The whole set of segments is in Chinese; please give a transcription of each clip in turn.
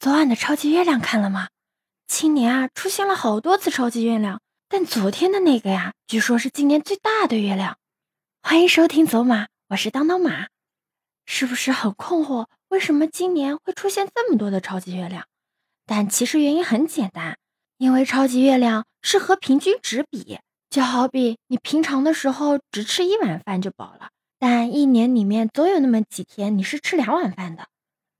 昨晚的超级月亮看了吗？今年啊出现了好多次超级月亮，但昨天的那个呀，据说是今年最大的月亮。欢迎收听走马，我是当当马。是不是很困惑，为什么今年会出现这么多的超级月亮？但其实原因很简单，因为超级月亮是和平均值比，就好比你平常的时候只吃一碗饭就饱了，但一年里面总有那么几天你是吃两碗饭的。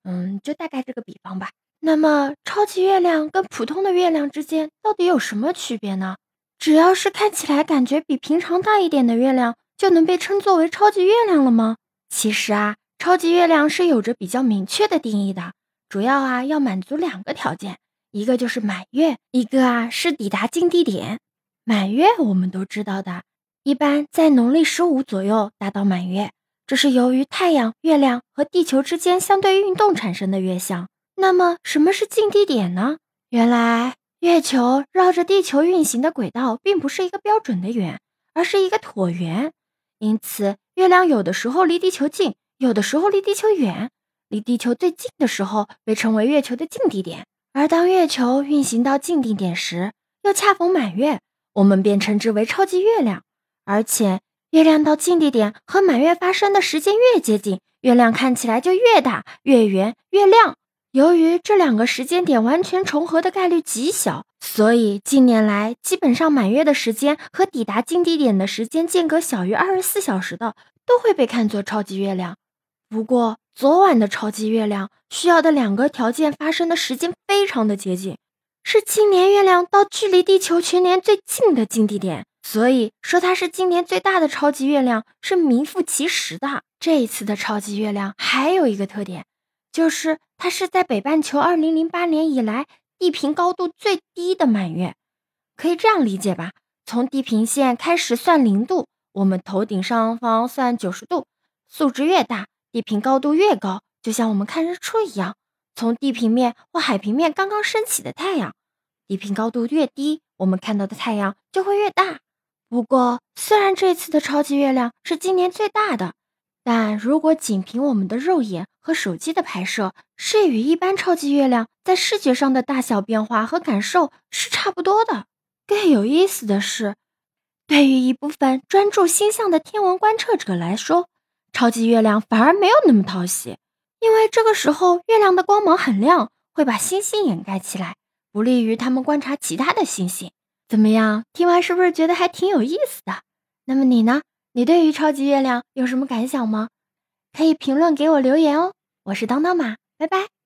嗯，就大概这个比方吧。那么，超级月亮跟普通的月亮之间到底有什么区别呢？只要是看起来感觉比平常大一点的月亮，就能被称作为超级月亮了吗？其实啊，超级月亮是有着比较明确的定义的，主要啊要满足两个条件，一个就是满月，一个啊是抵达近地点。满月我们都知道的，一般在农历十五左右达到满月，这是由于太阳、月亮和地球之间相对运动产生的月相。那么什么是近地点呢？原来月球绕着地球运行的轨道并不是一个标准的圆，而是一个椭圆。因此，月亮有的时候离地球近，有的时候离地球远。离地球最近的时候被称为月球的近地点，而当月球运行到近地点时，又恰逢满月，我们便称之为超级月亮。而且，月亮到近地点和满月发生的时间越接近，月亮看起来就越大、越圆、越亮。由于这两个时间点完全重合的概率极小，所以近年来基本上满月的时间和抵达近地点的时间间隔小于二十四小时的，都会被看作超级月亮。不过，昨晚的超级月亮需要的两个条件发生的时间非常的接近，是今年月亮到距离地球全年最近的近地点，所以说它是今年最大的超级月亮是名副其实的。这一次的超级月亮还有一个特点。就是它是在北半球二零零八年以来地平高度最低的满月，可以这样理解吧？从地平线开始算零度，我们头顶上方算九十度，数值越大，地平高度越高，就像我们看日出一样。从地平面或海平面刚刚升起的太阳，地平高度越低，我们看到的太阳就会越大。不过，虽然这次的超级月亮是今年最大的。但如果仅凭我们的肉眼和手机的拍摄，是与一般超级月亮在视觉上的大小变化和感受是差不多的。更有意思的是，对于一部分专注星象的天文观测者来说，超级月亮反而没有那么讨喜，因为这个时候月亮的光芒很亮，会把星星掩盖起来，不利于他们观察其他的星星。怎么样？听完是不是觉得还挺有意思的？那么你呢？你对于超级月亮有什么感想吗？可以评论给我留言哦。我是当当马，拜拜。